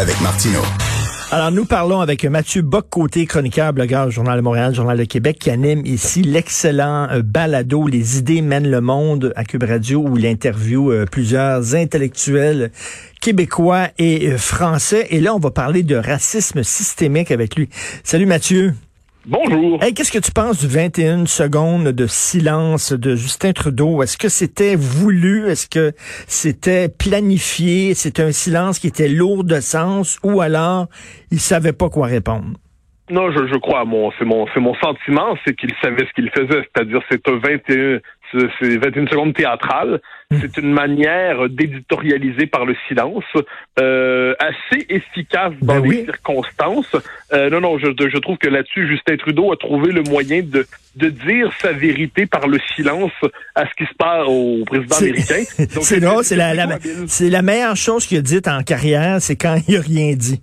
avec Martineau. Alors, nous parlons avec Mathieu Bock-Côté, chroniqueur, blogueur, Journal de Montréal, Journal de Québec, qui anime ici l'excellent euh, balado Les idées mènent le monde à Cube Radio, où il interviewe euh, plusieurs intellectuels québécois et euh, français. Et là, on va parler de racisme systémique avec lui. Salut Mathieu. Bonjour. Hey, qu'est-ce que tu penses du 21 secondes de silence de Justin Trudeau? Est-ce que c'était voulu? Est-ce que c'était planifié? C'était un silence qui était lourd de sens? Ou alors il savait pas quoi répondre? Non, je, je crois, mon, c'est mon, c'est mon sentiment, c'est qu'il savait ce qu'il faisait, c'est-à-dire c'est un 21, c'est 21 secondes théâtrales. Hmm. C'est une manière d'éditorialiser par le silence, euh, assez efficace dans ben les circonstances. Euh, non, non, je, je trouve que là-dessus, Justin Trudeau a trouvé le moyen de, de dire sa vérité par le silence à ce qui se passe au président américain. C'est drôle, c'est la, la, meilleure chose qu'il a dite en carrière, c'est quand il a rien dit.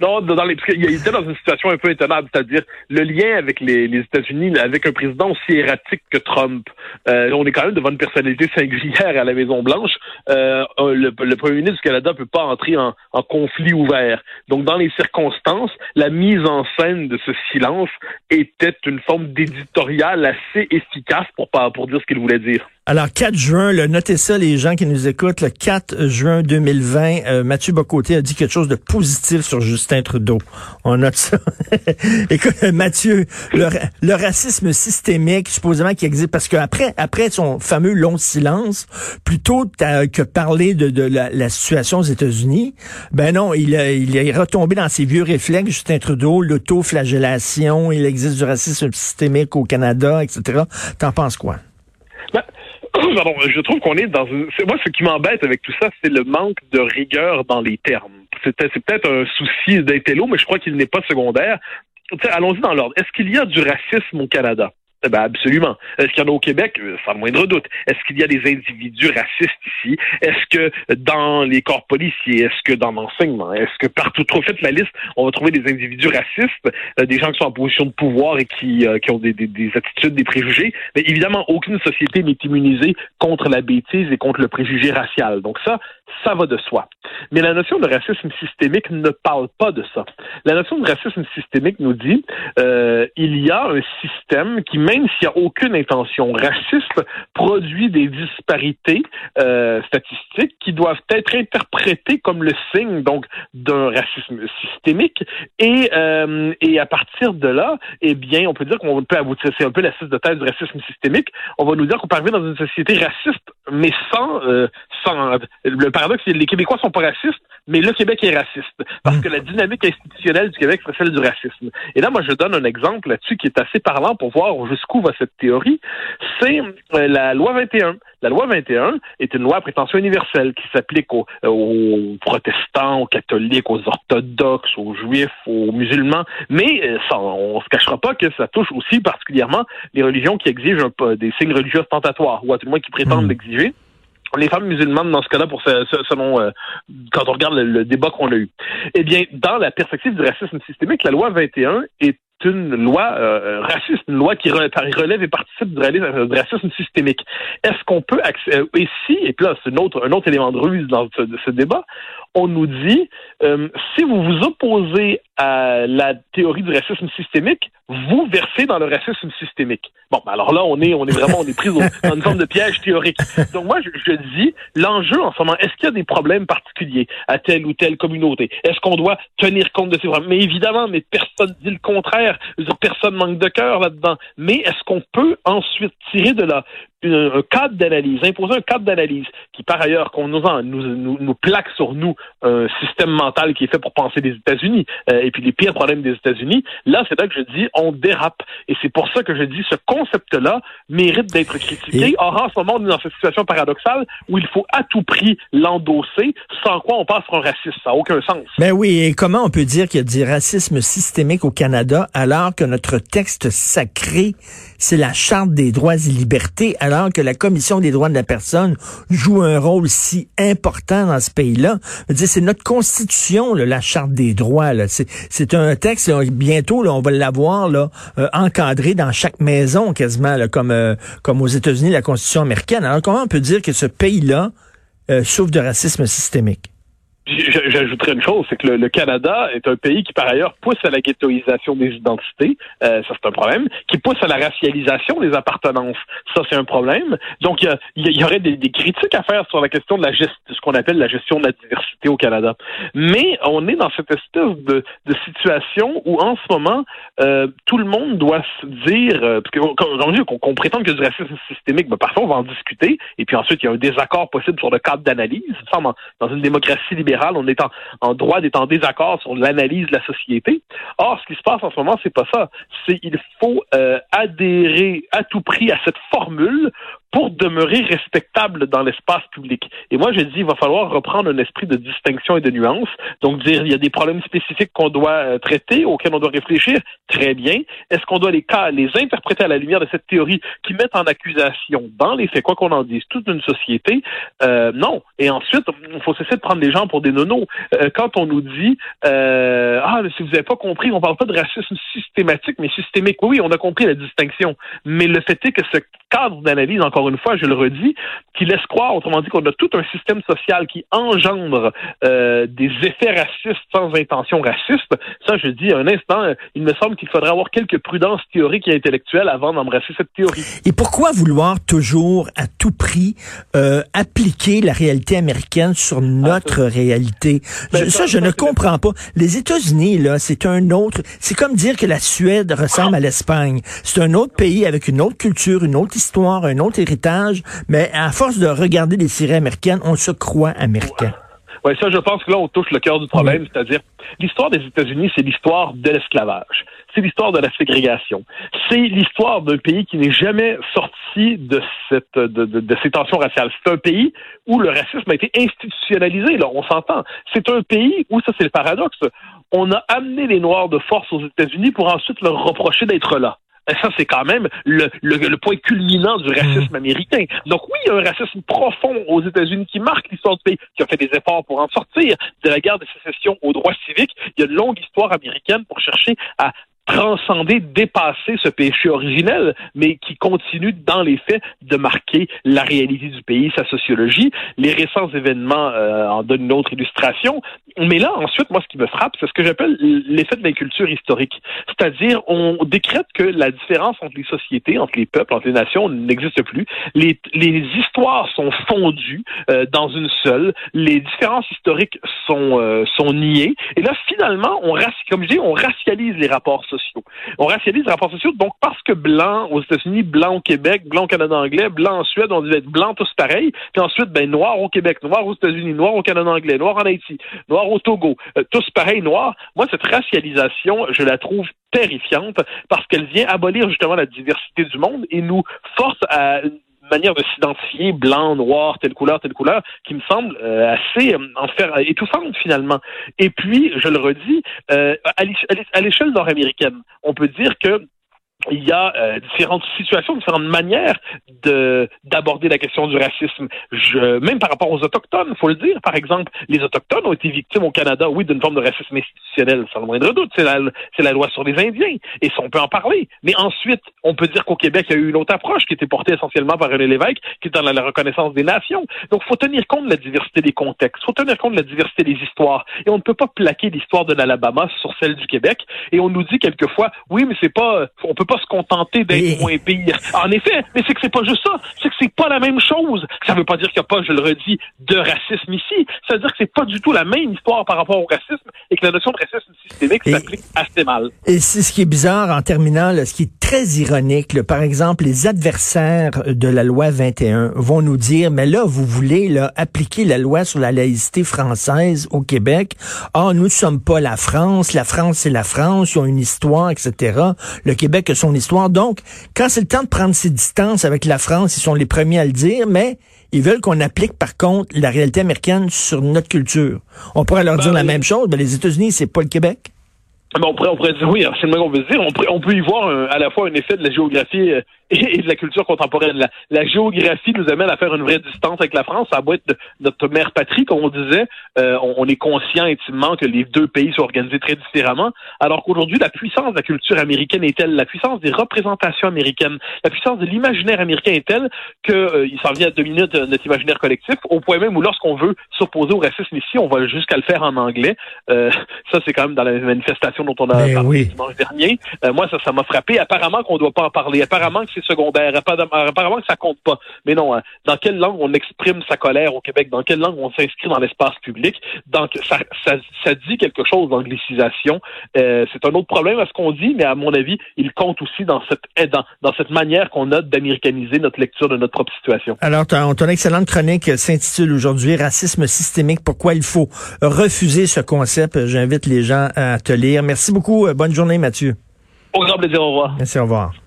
Non, dans les, il était dans une situation un peu étonnante, c'est-à-dire le lien avec les, États-Unis, avec un président aussi erratique que Trump. Euh, on est quand même devant une personnalité singulière à la Maison Blanche. Euh, le, le, premier ministre du Canada peut pas entrer en, en, conflit ouvert. Donc, dans les circonstances, la mise en scène de ce silence était une forme d'éditorial assez efficace pour pour dire ce qu'il voulait dire. Alors, 4 juin, notez ça, les gens qui nous écoutent, le 4 juin 2020, euh, Mathieu Bocoté a dit quelque chose de positif sur Justin Trudeau. On note ça. Écoute, Mathieu, le, racisme systémique, supposément qui existe, parce qu'après après son fameux long silence, plutôt que parler de, la, situation aux États-Unis, ben non, il, il est retombé dans ses vieux réflexes, Justin Trudeau, l'autoflagellation, il existe du racisme systémique au Canada, etc. T'en penses quoi? Je trouve qu'on est dans une... Moi, ce qui m'embête avec tout ça, c'est le manque de rigueur dans les termes. C'est peut-être un souci d'intello, mais je crois qu'il n'est pas secondaire. Allons-y dans l'ordre. Est-ce qu'il y a du racisme au Canada? Eh ben absolument. Est-ce qu'il y en a au Québec? Euh, sans le moindre doute. Est-ce qu'il y a des individus racistes ici? Est-ce que dans les corps policiers? Est-ce que dans l'enseignement? Est-ce que partout, trop fait la liste, on va trouver des individus racistes, euh, des gens qui sont en position de pouvoir et qui, euh, qui ont des, des, des, attitudes, des préjugés? Mais évidemment, aucune société n'est immunisée contre la bêtise et contre le préjugé racial. Donc ça, ça va de soi. Mais la notion de racisme systémique ne parle pas de ça. La notion de racisme systémique nous dit euh, il y a un système qui, même s'il n'y a aucune intention raciste, produit des disparités euh, statistiques qui doivent être interprétées comme le signe donc d'un racisme systémique. Et, euh, et à partir de là, eh bien, on peut dire qu'on peut aboutir, c'est un peu la de thèse du racisme systémique. On va nous dire qu'on arriver dans une société raciste, mais sans, euh, sans le paradoxe, c'est que les Québécois sont pas racistes, mais le Québec est raciste parce mmh. que la dynamique institutionnelle du Québec c'est celle du racisme. Et là, moi, je donne un exemple là-dessus qui est assez parlant pour voir jusqu'où va cette théorie. C'est euh, la loi 21. La loi 21 est une loi à prétention universelle qui s'applique aux, euh, aux, protestants, aux catholiques, aux orthodoxes, aux juifs, aux musulmans, mais euh, ça, on se cachera pas que ça touche aussi particulièrement les religions qui exigent un, des signes religieux ostentatoires, ou à tout le moins qui prétendent mmh. l'exiger les femmes musulmanes dans ce cas-là, pour selon euh, quand on regarde le, débat qu'on a eu. Eh bien, dans la perspective du racisme systémique, la loi 21 est une loi euh, raciste, une loi qui relève et participe du racisme systémique. Est-ce qu'on peut accéder et si et puis là c'est un autre un autre élément de ruse dans ce, ce débat, on nous dit euh, si vous vous opposez à la théorie du racisme systémique, vous versez dans le racisme systémique. Bon, ben alors là, on est, on est vraiment, on est pris dans une forme de piège théorique. Donc moi, je, je dis, l'enjeu en ce moment, est-ce qu'il y a des problèmes particuliers à telle ou telle communauté? Est-ce qu'on doit tenir compte de ces problèmes? Mais évidemment, mais personne dit le contraire. Personne manque de cœur là-dedans. Mais est-ce qu'on peut ensuite tirer de là un cadre d'analyse, imposer un cadre d'analyse qui, par ailleurs, qu'on nous, nous, nous, plaque sur nous un système mental qui est fait pour penser des États-Unis euh, et puis les pires problèmes des États-Unis, là, c'est là que je dis on dérape. Et c'est pour ça que je dis ce concept-là mérite d'être critiqué. Or, en ce moment, on est dans cette situation paradoxale où il faut à tout prix l'endosser, sans quoi on passe pour un raciste. Ça n'a aucun sens. Mais oui, et comment on peut dire qu'il y a du racisme systémique au Canada alors que notre texte sacré, c'est la Charte des droits et libertés, alors que la Commission des droits de la personne joue un rôle si important dans ce pays-là? C'est notre constitution, la Charte des droits. C'est un texte, bientôt, là, on va l'avoir euh, encadré dans chaque maison quasiment, comme, euh, comme aux États-Unis, la Constitution américaine. Alors comment on peut dire que ce pays-là euh, souffre de racisme systémique? J'ajouterais une chose, c'est que le, Canada est un pays qui, par ailleurs, pousse à la ghettoisation des identités, euh, ça c'est un problème, qui pousse à la racialisation des appartenances, ça c'est un problème. Donc, il y, aurait des, critiques à faire sur la question de la gestion, ce qu'on appelle la gestion de la diversité au Canada. Mais on est dans cette espèce de, situation où, en ce moment, euh, tout le monde doit se dire, euh, parce qu'on qu prétend que du racisme systémique, ben, parfois on va en discuter, et puis ensuite il y a un désaccord possible sur le cadre d'analyse. Dans une démocratie libérale, on est en, droit d'être en désaccord sur l'analyse de la société. Or, ce qui se passe en ce moment, c'est pas ça. C'est il faut euh, adhérer à tout prix à cette formule pour demeurer respectable dans l'espace public. Et moi, je dis, il va falloir reprendre un esprit de distinction et de nuance. Donc, dire, il y a des problèmes spécifiques qu'on doit euh, traiter, auxquels on doit réfléchir. Très bien. Est-ce qu'on doit les interpréter à la lumière de cette théorie qui met en accusation, dans les faits, quoi qu'on en dise, toute une société? Euh, non. Et ensuite, il faut cesser de prendre les gens pour des nonos. Euh, quand on nous dit, euh, ah, si vous n'avez pas compris, on parle pas de racisme systématique, mais systémique. Oui, oui, on a compris la distinction. Mais le fait est que ce cadre d'analyse, encore une fois, je le redis, qui laisse croire, autrement dit, qu'on a tout un système social qui engendre euh, des effets racistes sans intention raciste. Ça, je dis un instant, il me semble qu'il faudrait avoir quelques prudences théoriques et intellectuelles avant d'embrasser cette théorie. Et pourquoi vouloir toujours, à tout prix, euh, appliquer la réalité américaine sur notre réalité? Ben, ça, je ne comprends pas. Les États-Unis, là, c'est un autre... C'est comme dire que la Suède ressemble à l'Espagne. C'est un autre pays avec une autre culture, une autre histoire, un autre héritage, mais à force de regarder les séries américaines, on se croit américain. Oui, ça, je pense que là, on touche le cœur du problème, c'est-à-dire l'histoire des États-Unis, c'est l'histoire de l'esclavage. C'est l'histoire de la ségrégation. C'est l'histoire d'un pays qui n'est jamais sorti de, cette, de, de, ces tensions raciales. C'est un pays où le racisme a été institutionnalisé, là, on s'entend. C'est un pays où, ça c'est le paradoxe, on a amené les Noirs de force aux États-Unis pour ensuite leur reprocher d'être là. Ça, c'est quand même le, le, point culminant du racisme mm. américain. Donc oui, il y a un racisme profond aux États-Unis qui marque l'histoire du pays, qui a fait des efforts pour en sortir de la guerre de sécession aux droits civiques. Il y a une longue histoire américaine pour chercher à transcender, dépasser ce péché originel, mais qui continue dans les faits de marquer la réalité du pays, sa sociologie. Les récents événements euh, en donnent une autre illustration. Mais là, ensuite, moi, ce qui me frappe, c'est ce que j'appelle l'effet de l'inculture historique. C'est-à-dire, on décrète que la différence entre les sociétés, entre les peuples, entre les nations n'existe plus. Les, les histoires sont fondues euh, dans une seule. Les différences historiques sont, euh, sont niées. Et là, finalement, on, comme je dis, on racialise les rapports sociaux on racialise les rapports sociaux, donc parce que blanc aux États-Unis, blanc au Québec, blanc au Canada anglais, blanc en Suède, on dit être blanc tous pareils, puis ensuite, ben, noir au Québec, noir aux États-Unis, noir au Canada anglais, noir en Haïti, au Togo, euh, tous pareils, noirs. Moi, cette racialisation, je la trouve terrifiante parce qu'elle vient abolir justement la diversité du monde et nous force à manière de s'identifier blanc, noir, telle couleur, telle couleur, qui me semble euh, assez euh, en faire étouffante finalement. Et puis, je le redis, euh, à l'échelle nord-américaine, on peut dire que il y a euh, différentes situations, différentes manières de d'aborder la question du racisme. Je, même par rapport aux autochtones, faut le dire. Par exemple, les autochtones ont été victimes au Canada, oui, d'une forme de racisme institutionnel, sans le moindre doute. C'est la c'est la loi sur les Indiens, et ça, on peut en parler. Mais ensuite, on peut dire qu'au Québec, il y a eu une autre approche qui était portée essentiellement par René Lévesque, qui est dans la, reconnaissance des nations. Donc, faut tenir compte de la diversité des contextes, faut tenir compte de la diversité des histoires, et on ne peut pas plaquer l'histoire de l'Alabama sur celle du Québec. Et on nous dit quelquefois, oui, mais c'est pas, on peut pas se contenter d'être moins pire. En effet, mais c'est que c'est pas juste ça. C'est que c'est pas la même chose. Ça veut pas dire qu'il n'y a pas, je le redis, de racisme ici. Ça veut dire que c'est pas du tout la même histoire par rapport au racisme et que la notion de racisme systémique s'applique assez mal. Et c'est ce qui est bizarre en terminant, ce qui est très ironique. par exemple, les adversaires de la loi 21 vont nous dire, mais là, vous voulez là, appliquer la loi sur la laïcité française au Québec. Ah, nous ne sommes pas la France. La France, c'est la France. Ils ont une histoire, etc. Le Québec a son histoire. Donc, quand c'est le temps de prendre ses distances avec la France, ils sont les premiers à le dire, mais ils veulent qu'on applique, par contre, la réalité américaenne sur notre culture. On pourrait leur dire la ben, même chose, mais les États-Unis, c'est pas le Québec. Ben, on, pourrait, on pourrait dire, oui, c'est le qu'on veut dire. On, on peut y voir à la fois un effet de la géographie euh, et, de la culture contemporaine. La, géographie nous amène à faire une vraie distance avec la France. Ça doit être notre mère patrie, comme on disait. Euh, on, est conscient intimement que les deux pays sont organisés très différemment, alors qu'aujourd'hui, la puissance de la culture américaine est telle, la puissance des représentations américaines, la puissance de l'imaginaire américain est telle qu'il euh, s'en vient à deux minutes euh, notre imaginaire collectif, au point même où lorsqu'on veut s'opposer au racisme ici, on va jusqu'à le faire en anglais. Euh, ça, c'est quand même dans la manifestation dont on a ben parlé dimanche dernier. moi, ça, ça m'a frappé. Apparemment qu'on ne doit pas en parler. Apparemment que c'est secondaire. Apparemment que ça compte pas. Mais non, hein. dans quelle langue on exprime sa colère au Québec? Dans quelle langue on s'inscrit dans l'espace public? Donc, ça, ça, ça, dit quelque chose d'anglicisation. Euh, c'est un autre problème à ce qu'on dit, mais à mon avis, il compte aussi dans cette, dans, dans cette manière qu'on a d'américaniser notre lecture de notre propre situation. Alors, ton, ton excellente chronique s'intitule aujourd'hui Racisme systémique, pourquoi il faut refuser ce concept. J'invite les gens à te lire. Merci beaucoup. Bonne journée, Mathieu. Au grand plaisir. Au revoir. Merci, au revoir.